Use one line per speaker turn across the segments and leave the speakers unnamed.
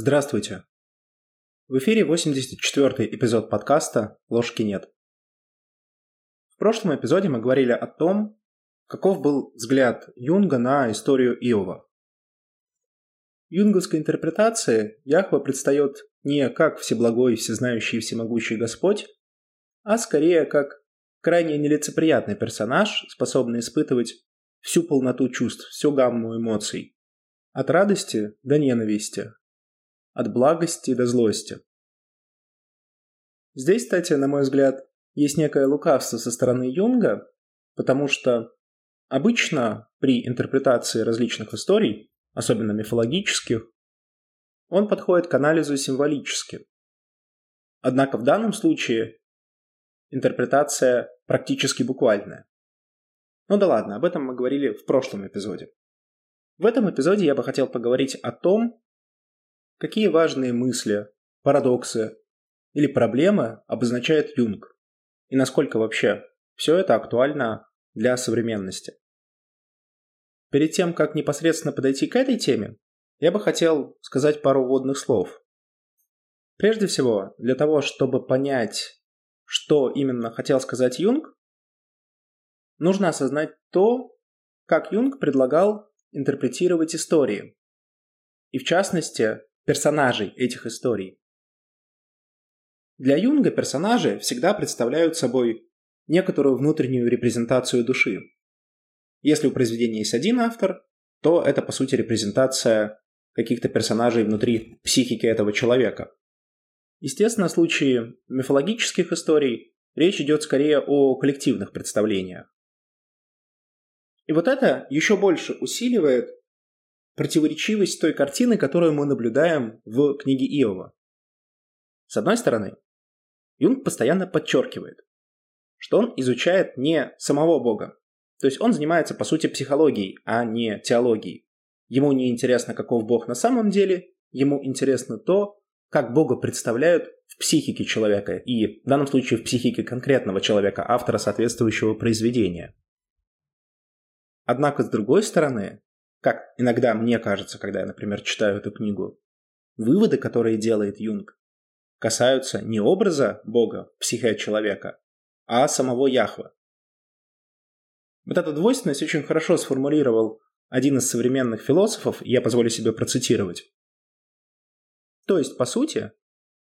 Здравствуйте. В эфире 84-й эпизод подкаста «Ложки нет». В прошлом эпизоде мы говорили о том, каков был взгляд Юнга на историю Иова. В юнговской интерпретации Яхва предстает не как всеблагой, всезнающий и всемогущий Господь, а скорее как крайне нелицеприятный персонаж, способный испытывать всю полноту чувств, всю гамму эмоций. От радости до ненависти, от благости до злости. Здесь, кстати, на мой взгляд, есть некое лукавство со стороны Юнга, потому что обычно при интерпретации различных историй, особенно мифологических, он подходит к анализу символически. Однако в данном случае интерпретация практически буквальная. Ну да ладно, об этом мы говорили в прошлом эпизоде. В этом эпизоде я бы хотел поговорить о том, Какие важные мысли, парадоксы или проблемы обозначает Юнг? И насколько вообще все это актуально для современности? Перед тем, как непосредственно подойти к этой теме, я бы хотел сказать пару вводных слов. Прежде всего, для того, чтобы понять, что именно хотел сказать Юнг, нужно осознать то, как Юнг предлагал интерпретировать истории. И в частности, персонажей этих историй. Для Юнга персонажи всегда представляют собой некоторую внутреннюю репрезентацию души. Если у произведения есть один автор, то это по сути репрезентация каких-то персонажей внутри психики этого человека. Естественно, в случае мифологических историй речь идет скорее о коллективных представлениях. И вот это еще больше усиливает противоречивость той картины, которую мы наблюдаем в книге Иова. С одной стороны, Юнг постоянно подчеркивает, что он изучает не самого Бога, то есть он занимается по сути психологией, а не теологией. Ему не интересно, каков Бог на самом деле, ему интересно то, как Бога представляют в психике человека, и в данном случае в психике конкретного человека, автора соответствующего произведения. Однако, с другой стороны, как иногда мне кажется, когда я, например, читаю эту книгу, выводы, которые делает Юнг, касаются не образа Бога в психе человека, а самого Яхва. Вот эту двойственность очень хорошо сформулировал один из современных философов, я позволю себе процитировать. То есть, по сути,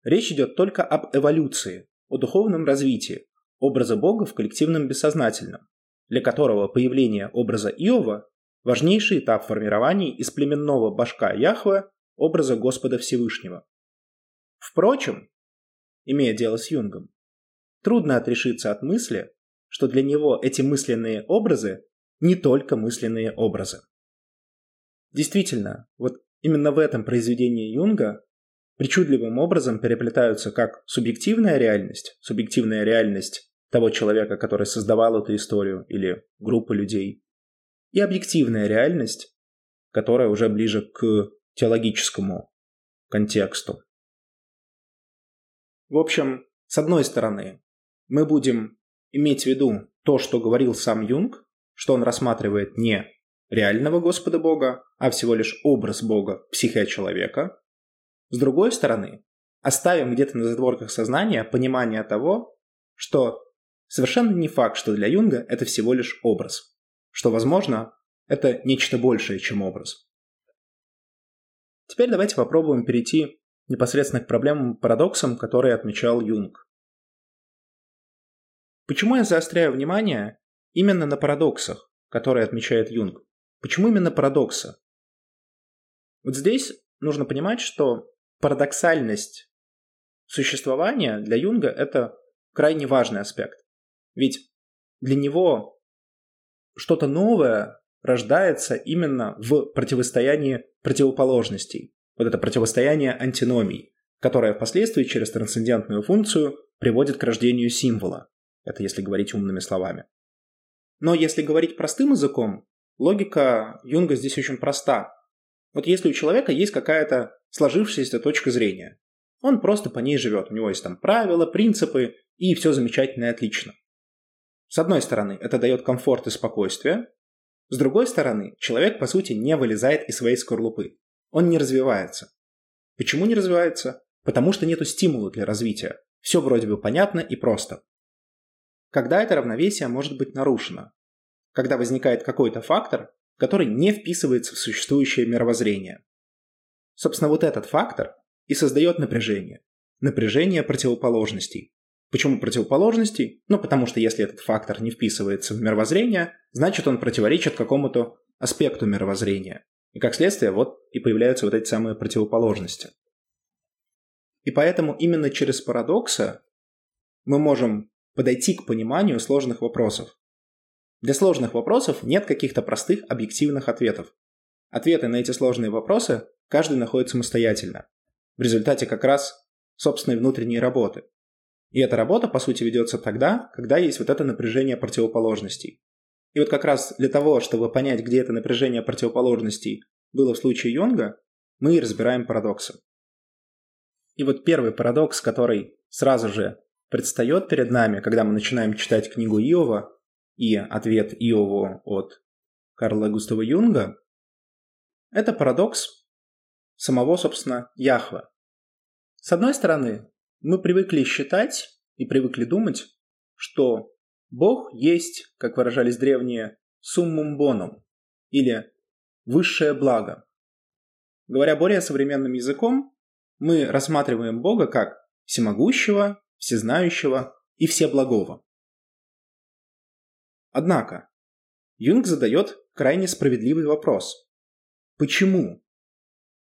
речь идет только об эволюции, о духовном развитии образа Бога в коллективном бессознательном, для которого появление образа Иова важнейший этап формирования из племенного башка Яхве образа Господа Всевышнего. Впрочем, имея дело с Юнгом, трудно отрешиться от мысли, что для него эти мысленные образы не только мысленные образы. Действительно, вот именно в этом произведении Юнга причудливым образом переплетаются как субъективная реальность, субъективная реальность того человека, который создавал эту историю, или группы людей, и объективная реальность, которая уже ближе к теологическому контексту. В общем, с одной стороны, мы будем иметь в виду то, что говорил сам Юнг, что он рассматривает не реального Господа Бога, а всего лишь образ Бога в психе человека. С другой стороны, оставим где-то на задворках сознания понимание того, что совершенно не факт, что для Юнга это всего лишь образ что, возможно, это нечто большее, чем образ. Теперь давайте попробуем перейти непосредственно к проблемам парадоксам, которые отмечал Юнг. Почему я заостряю внимание именно на парадоксах, которые отмечает Юнг? Почему именно парадоксы? Вот здесь нужно понимать, что парадоксальность существования для Юнга – это крайне важный аспект. Ведь для него что-то новое рождается именно в противостоянии противоположностей. Вот это противостояние антиномий, которое впоследствии через трансцендентную функцию приводит к рождению символа. Это если говорить умными словами. Но если говорить простым языком, логика Юнга здесь очень проста. Вот если у человека есть какая-то сложившаяся точка зрения, он просто по ней живет. У него есть там правила, принципы, и все замечательно и отлично. С одной стороны, это дает комфорт и спокойствие. С другой стороны, человек, по сути, не вылезает из своей скорлупы. Он не развивается. Почему не развивается? Потому что нету стимула для развития. Все вроде бы понятно и просто. Когда это равновесие может быть нарушено? Когда возникает какой-то фактор, который не вписывается в существующее мировоззрение. Собственно, вот этот фактор и создает напряжение. Напряжение противоположностей. Почему противоположностей? Ну, потому что если этот фактор не вписывается в мировоззрение, значит он противоречит какому-то аспекту мировоззрения. И как следствие, вот и появляются вот эти самые противоположности. И поэтому именно через парадоксы мы можем подойти к пониманию сложных вопросов. Для сложных вопросов нет каких-то простых объективных ответов. Ответы на эти сложные вопросы каждый находит самостоятельно. В результате как раз собственной внутренней работы. И эта работа, по сути, ведется тогда, когда есть вот это напряжение противоположностей. И вот как раз для того, чтобы понять, где это напряжение противоположностей было в случае Йонга, мы разбираем парадоксы. И вот первый парадокс, который сразу же предстает перед нами, когда мы начинаем читать книгу Иова и ответ Иову от Карла Густава Юнга, это парадокс самого, собственно, Яхва. С одной стороны, мы привыкли считать и привыкли думать, что Бог есть, как выражались древние, суммум бонум, или высшее благо. Говоря более современным языком, мы рассматриваем Бога как всемогущего, всезнающего и всеблагого. Однако, Юнг задает крайне справедливый вопрос. Почему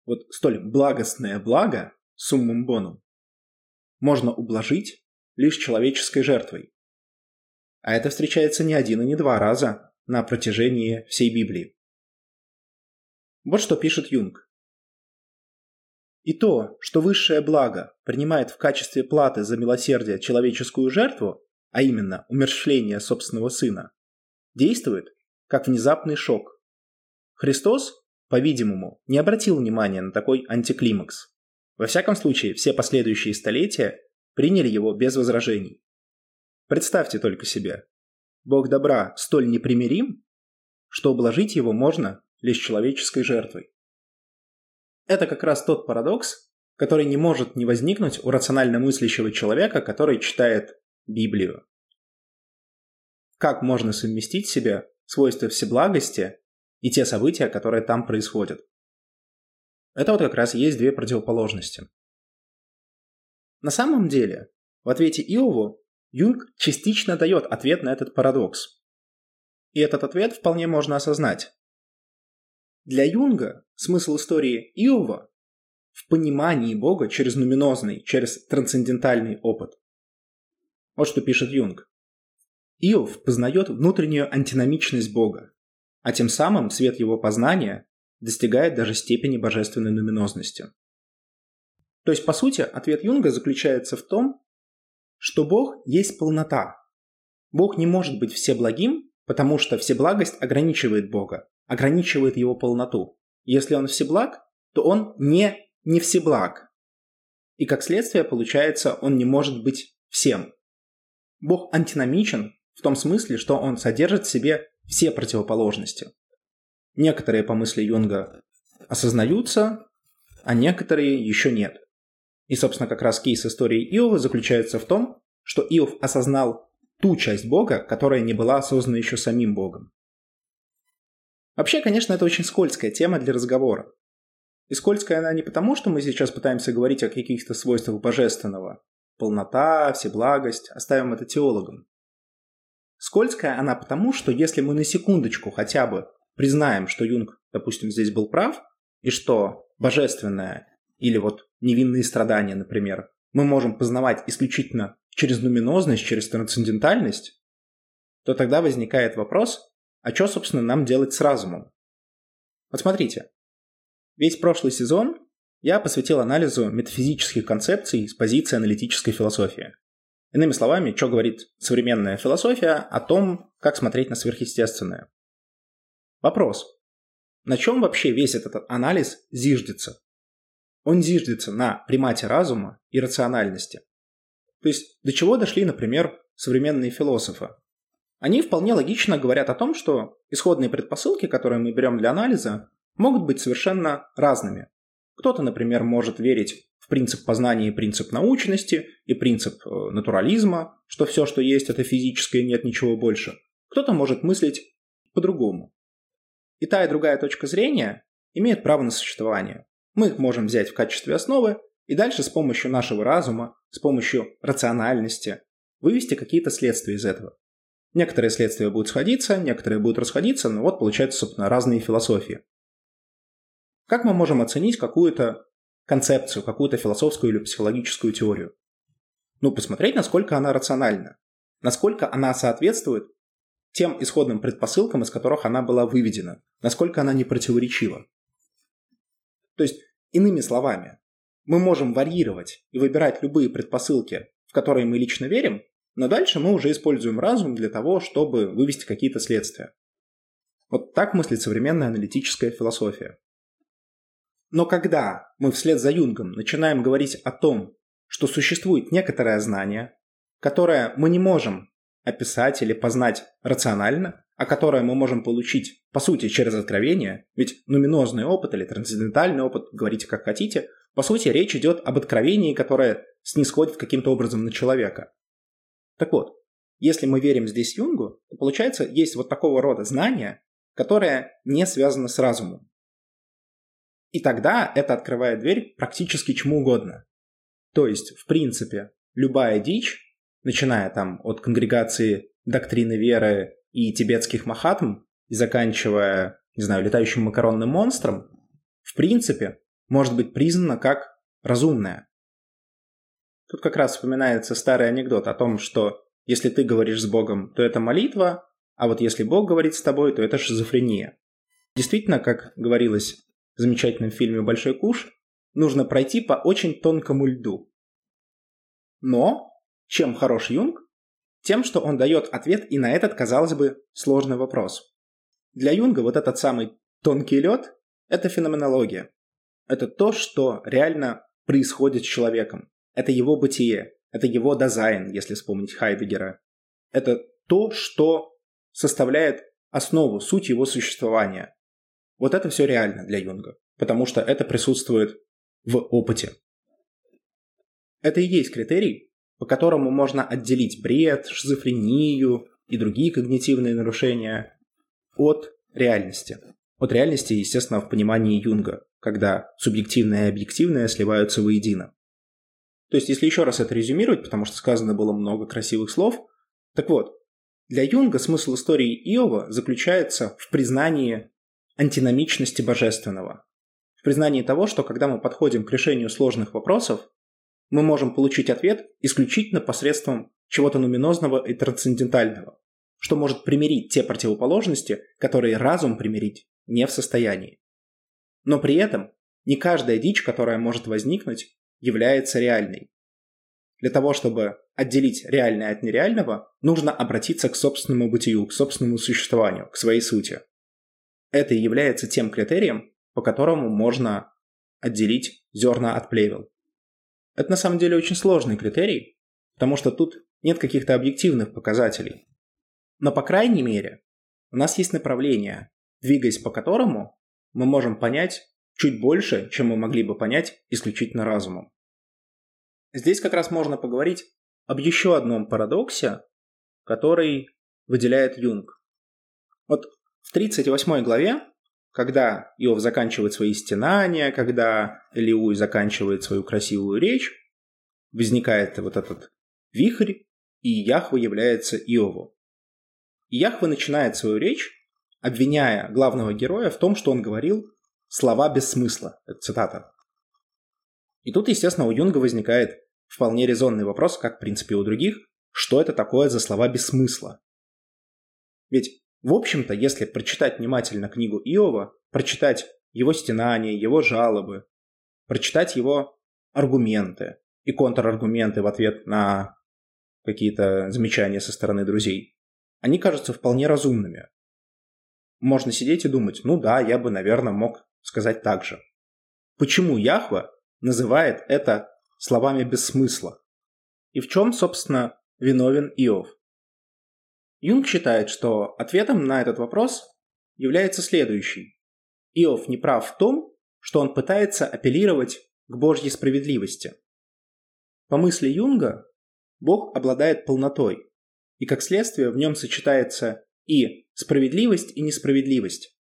вот столь благостное благо, суммум бонум, можно ублажить лишь человеческой жертвой? А это встречается не один и не два раза на протяжении всей Библии. Вот что пишет Юнг. И то, что высшее благо принимает в качестве платы за милосердие человеческую жертву, а именно умерщвление собственного сына, действует как внезапный шок. Христос, по-видимому, не обратил внимания на такой антиклимакс. Во всяком случае, все последующие столетия приняли его без возражений. Представьте только себе. Бог добра столь непримирим, что обложить его можно лишь человеческой жертвой. Это как раз тот парадокс, который не может не возникнуть у рационально мыслящего человека, который читает Библию. Как можно совместить в себе свойства всеблагости и те события, которые там происходят? Это вот как раз и есть две противоположности. На самом деле, в ответе Иову Юнг частично дает ответ на этот парадокс. И этот ответ вполне можно осознать. Для Юнга смысл истории Иова в понимании Бога через нуминозный, через трансцендентальный опыт. Вот что пишет Юнг. Иов познает внутреннюю антиномичность Бога, а тем самым свет его познания достигает даже степени божественной нуминозности. То есть, по сути, ответ Юнга заключается в том, что Бог есть полнота. Бог не может быть всеблагим, потому что всеблагость ограничивает Бога, ограничивает его полноту. Если он всеблаг, то он не не всеблаг. И как следствие, получается, он не может быть всем. Бог антиномичен в том смысле, что он содержит в себе все противоположности. Некоторые, по мысли Юнга, осознаются, а некоторые еще нет. И, собственно, как раз кейс истории Иова заключается в том, что Иов осознал ту часть Бога, которая не была осознана еще самим Богом. Вообще, конечно, это очень скользкая тема для разговора. И скользкая она не потому, что мы сейчас пытаемся говорить о каких-то свойствах божественного. Полнота, всеблагость, оставим это теологам. Скользкая она потому, что если мы на секундочку хотя бы признаем, что Юнг, допустим, здесь был прав, и что божественное или вот невинные страдания, например, мы можем познавать исключительно через нуминозность, через трансцендентальность, то тогда возникает вопрос, а что, собственно, нам делать с разумом? Вот смотрите, весь прошлый сезон я посвятил анализу метафизических концепций с позиции аналитической философии. Иными словами, что говорит современная философия о том, как смотреть на сверхъестественное. Вопрос. На чем вообще весь этот анализ зиждется? Он зиждется на примате разума и рациональности. То есть до чего дошли, например, современные философы? Они вполне логично говорят о том, что исходные предпосылки, которые мы берем для анализа, могут быть совершенно разными. Кто-то, например, может верить в принцип познания и принцип научности, и принцип э, натурализма, что все, что есть, это физическое, нет ничего больше. Кто-то может мыслить по-другому. И та, и другая точка зрения имеют право на существование. Мы их можем взять в качестве основы и дальше с помощью нашего разума, с помощью рациональности вывести какие-то следствия из этого. Некоторые следствия будут сходиться, некоторые будут расходиться, но вот получаются, собственно, разные философии. Как мы можем оценить какую-то концепцию, какую-то философскую или психологическую теорию? Ну, посмотреть, насколько она рациональна, насколько она соответствует тем исходным предпосылкам, из которых она была выведена, насколько она не противоречива. То есть, иными словами, мы можем варьировать и выбирать любые предпосылки, в которые мы лично верим, но дальше мы уже используем разум для того, чтобы вывести какие-то следствия. Вот так мыслит современная аналитическая философия. Но когда мы вслед за Юнгом начинаем говорить о том, что существует некоторое знание, которое мы не можем описать или познать рационально, а которое мы можем получить, по сути, через откровение, ведь нуминозный опыт или трансцендентальный опыт, говорите как хотите, по сути, речь идет об откровении, которое снисходит каким-то образом на человека. Так вот, если мы верим здесь Юнгу, то получается, есть вот такого рода знание, которое не связано с разумом. И тогда это открывает дверь практически чему угодно. То есть, в принципе, любая дичь, начиная там от конгрегации доктрины веры и тибетских махатм, и заканчивая, не знаю, летающим макаронным монстром, в принципе, может быть признана как разумная. Тут как раз вспоминается старый анекдот о том, что если ты говоришь с Богом, то это молитва, а вот если Бог говорит с тобой, то это шизофрения. Действительно, как говорилось в замечательном фильме «Большой куш», нужно пройти по очень тонкому льду. Но чем хорош Юнг? Тем, что он дает ответ и на этот, казалось бы, сложный вопрос. Для Юнга вот этот самый тонкий лед – это феноменология. Это то, что реально происходит с человеком. Это его бытие, это его дизайн, если вспомнить Хайдегера. Это то, что составляет основу, суть его существования. Вот это все реально для Юнга, потому что это присутствует в опыте. Это и есть критерий, по которому можно отделить бред, шизофрению и другие когнитивные нарушения от реальности. От реальности, естественно, в понимании Юнга, когда субъективное и объективное сливаются воедино. То есть, если еще раз это резюмировать, потому что сказано было много красивых слов, так вот, для Юнга смысл истории Иова заключается в признании антиномичности божественного. В признании того, что когда мы подходим к решению сложных вопросов, мы можем получить ответ исключительно посредством чего-то нуминозного и трансцендентального, что может примирить те противоположности, которые разум примирить не в состоянии. Но при этом не каждая дичь, которая может возникнуть, является реальной. Для того, чтобы отделить реальное от нереального, нужно обратиться к собственному бытию, к собственному существованию, к своей сути. Это и является тем критерием, по которому можно отделить зерна от плевел. Это на самом деле очень сложный критерий, потому что тут нет каких-то объективных показателей. Но по крайней мере, у нас есть направление, двигаясь по которому мы можем понять, чуть больше, чем мы могли бы понять исключительно разумом. Здесь как раз можно поговорить об еще одном парадоксе, который выделяет Юнг. Вот в 38 главе, когда Иов заканчивает свои стенания, когда Элиуй заканчивает свою красивую речь, возникает вот этот вихрь, и Яхва является Иову. И Яхва начинает свою речь, обвиняя главного героя в том, что он говорил слова без смысла. Это цитата. И тут, естественно, у Юнга возникает вполне резонный вопрос, как, в принципе, у других, что это такое за слова без смысла. Ведь, в общем-то, если прочитать внимательно книгу Иова, прочитать его стенания, его жалобы, прочитать его аргументы и контраргументы в ответ на какие-то замечания со стороны друзей, они кажутся вполне разумными. Можно сидеть и думать, ну да, я бы, наверное, мог сказать так же. Почему Яхва называет это словами без смысла? И в чем, собственно, виновен Иов? Юнг считает, что ответом на этот вопрос является следующий. Иов не прав в том, что он пытается апеллировать к Божьей справедливости. По мысли Юнга, Бог обладает полнотой, и как следствие в нем сочетается и справедливость, и несправедливость.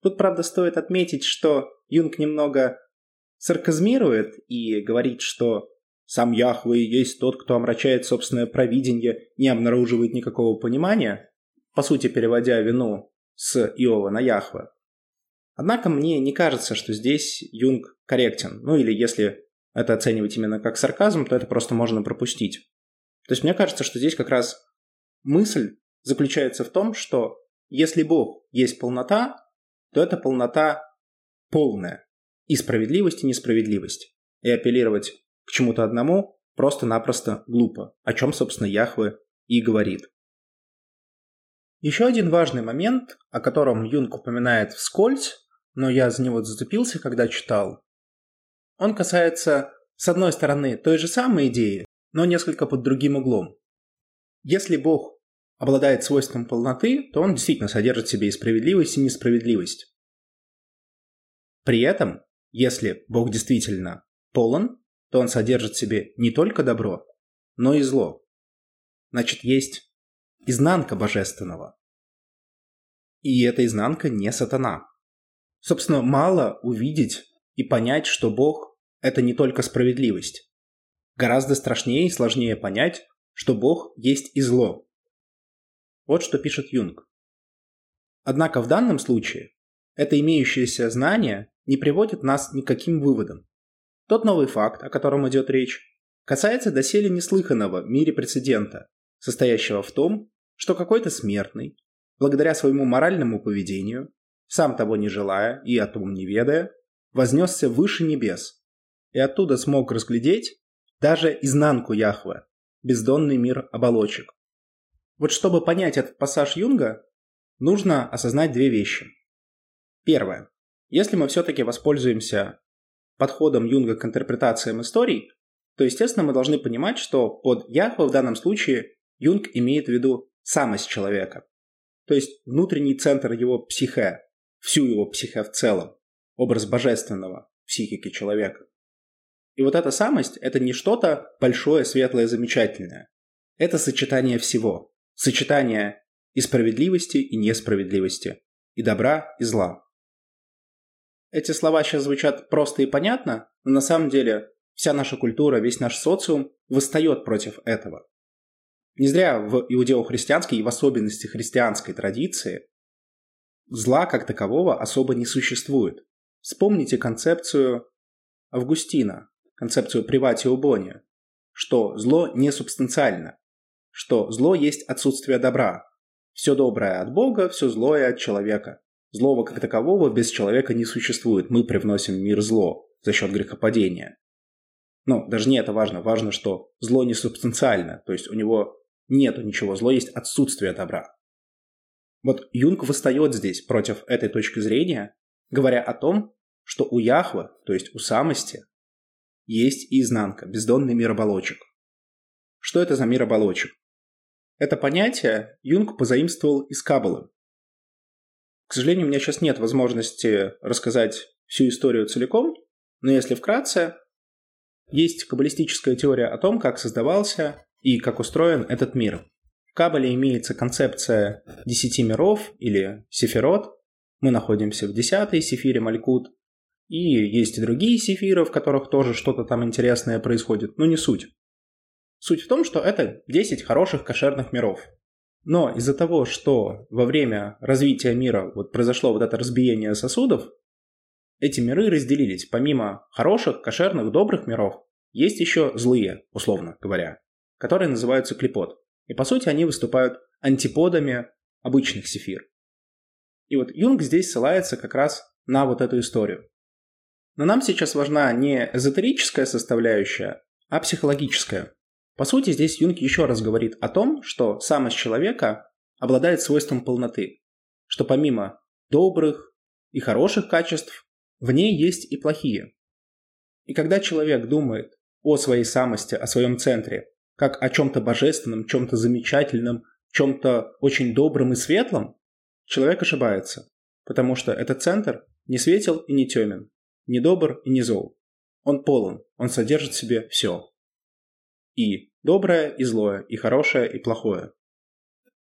Тут, правда, стоит отметить, что Юнг немного сарказмирует и говорит, что сам Яхве есть тот, кто омрачает собственное провидение, не обнаруживает никакого понимания, по сути переводя вину с Иова на Яхве. Однако мне не кажется, что здесь Юнг корректен. Ну или если это оценивать именно как сарказм, то это просто можно пропустить. То есть мне кажется, что здесь как раз мысль заключается в том, что если Бог есть полнота, то эта полнота полная. И справедливость, и несправедливость. И апеллировать чему-то одному просто-напросто глупо, о чем, собственно, Яхве и говорит. Еще один важный момент, о котором Юнг упоминает вскользь, но я за него зацепился, когда читал, он касается, с одной стороны, той же самой идеи, но несколько под другим углом. Если Бог обладает свойством полноты, то он действительно содержит в себе и справедливость, и несправедливость. При этом, если Бог действительно полон, то он содержит в себе не только добро, но и зло. Значит, есть изнанка божественного. И эта изнанка не сатана. Собственно, мало увидеть и понять, что Бог – это не только справедливость. Гораздо страшнее и сложнее понять, что Бог есть и зло. Вот что пишет Юнг. Однако в данном случае это имеющееся знание не приводит нас ни к каким выводам. Тот новый факт, о котором идет речь, касается доселе неслыханного в мире прецедента, состоящего в том, что какой-то смертный, благодаря своему моральному поведению, сам того не желая и о том не ведая, вознесся выше небес и оттуда смог разглядеть даже изнанку Яхве, бездонный мир оболочек. Вот чтобы понять этот пассаж Юнга, нужно осознать две вещи. Первое. Если мы все-таки воспользуемся подходом Юнга к интерпретациям историй, то, естественно, мы должны понимать, что под Яхве в данном случае Юнг имеет в виду самость человека, то есть внутренний центр его психе, всю его психе в целом, образ божественного психики человека. И вот эта самость – это не что-то большое, светлое, замечательное. Это сочетание всего. Сочетание и справедливости, и несправедливости, и добра, и зла. Эти слова сейчас звучат просто и понятно, но на самом деле вся наша культура, весь наш социум восстает против этого. Не зря в иудео-христианской и в особенности христианской традиции зла как такового особо не существует. Вспомните концепцию Августина, концепцию приватио бони, что зло не субстанциально, что зло есть отсутствие добра. Все доброе от Бога, все злое от человека. Злого как такового без человека не существует. Мы привносим в мир зло за счет грехопадения. Но даже не это важно. Важно, что зло не субстанциально. То есть у него нету ничего. Зло есть отсутствие добра. Вот Юнг восстает здесь против этой точки зрения, говоря о том, что у Яхвы, то есть у самости, есть и изнанка, бездонный мир оболочек. Что это за мир оболочек? Это понятие Юнг позаимствовал из Каббалы. К сожалению, у меня сейчас нет возможности рассказать всю историю целиком, но если вкратце, есть каббалистическая теория о том, как создавался и как устроен этот мир. В Каббале имеется концепция десяти миров или сефирот. Мы находимся в десятой сефире Малькут. И есть и другие сефиры, в которых тоже что-то там интересное происходит, но не суть. Суть в том, что это 10 хороших кошерных миров. Но из-за того, что во время развития мира вот произошло вот это разбиение сосудов, эти миры разделились. Помимо хороших, кошерных, добрых миров, есть еще злые, условно говоря, которые называются клепот. И по сути они выступают антиподами обычных сефир. И вот Юнг здесь ссылается как раз на вот эту историю. Но нам сейчас важна не эзотерическая составляющая, а психологическая. По сути, здесь Юнг еще раз говорит о том, что самость человека обладает свойством полноты, что помимо добрых и хороших качеств, в ней есть и плохие. И когда человек думает о своей самости, о своем центре, как о чем-то божественном, чем-то замечательном, чем-то очень добрым и светлом, человек ошибается, потому что этот центр не светел и не темен. не добр и не зол. Он полон, он содержит в себе все. И доброе, и злое, и хорошее, и плохое.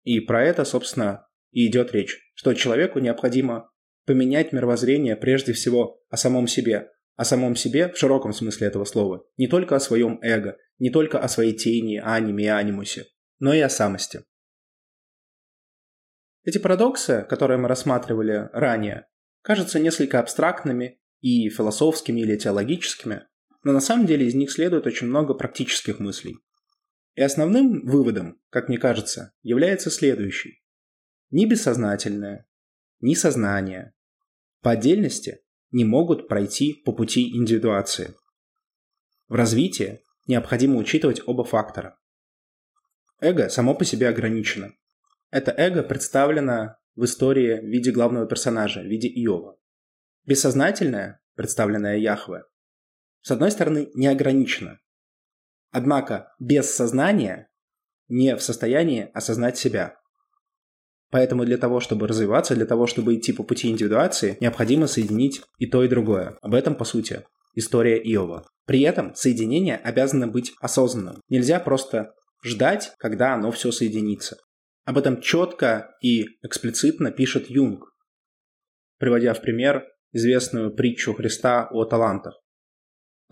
И про это, собственно, и идет речь, что человеку необходимо поменять мировоззрение прежде всего о самом себе, о самом себе в широком смысле этого слова, не только о своем эго, не только о своей тени, аниме и анимусе, но и о самости. Эти парадоксы, которые мы рассматривали ранее, кажутся несколько абстрактными и философскими или теологическими, но на самом деле из них следует очень много практических мыслей. И основным выводом, как мне кажется, является следующий. Ни бессознательное, ни сознание по отдельности не могут пройти по пути индивидуации. В развитии необходимо учитывать оба фактора. Эго само по себе ограничено. Это эго представлено в истории в виде главного персонажа, в виде Иова. Бессознательное, представленное Яхве, с одной стороны, не ограничено. Однако без сознания не в состоянии осознать себя. Поэтому для того, чтобы развиваться, для того, чтобы идти по пути индивидуации, необходимо соединить и то, и другое. Об этом, по сути, история Иова. При этом соединение обязано быть осознанным. Нельзя просто ждать, когда оно все соединится. Об этом четко и эксплицитно пишет Юнг, приводя в пример известную притчу Христа о талантах.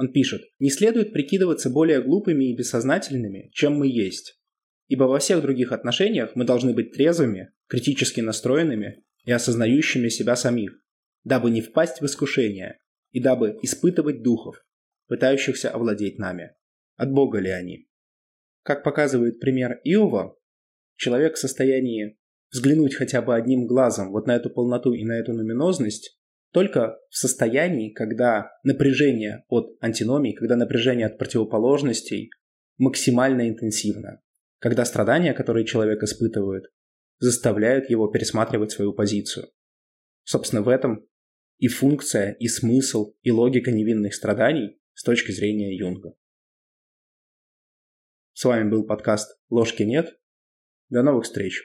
Он пишет, «Не следует прикидываться более глупыми и бессознательными, чем мы есть, ибо во всех других отношениях мы должны быть трезвыми, критически настроенными и осознающими себя самих, дабы не впасть в искушение и дабы испытывать духов, пытающихся овладеть нами. От Бога ли они? Как показывает пример Иова, человек в состоянии взглянуть хотя бы одним глазом вот на эту полноту и на эту нуминозность только в состоянии, когда напряжение от антиномий, когда напряжение от противоположностей максимально интенсивно, когда страдания, которые человек испытывает, заставляют его пересматривать свою позицию. Собственно, в этом и функция, и смысл, и логика невинных страданий с точки зрения Юнга. С вами был подкаст «Ложки нет». До новых встреч!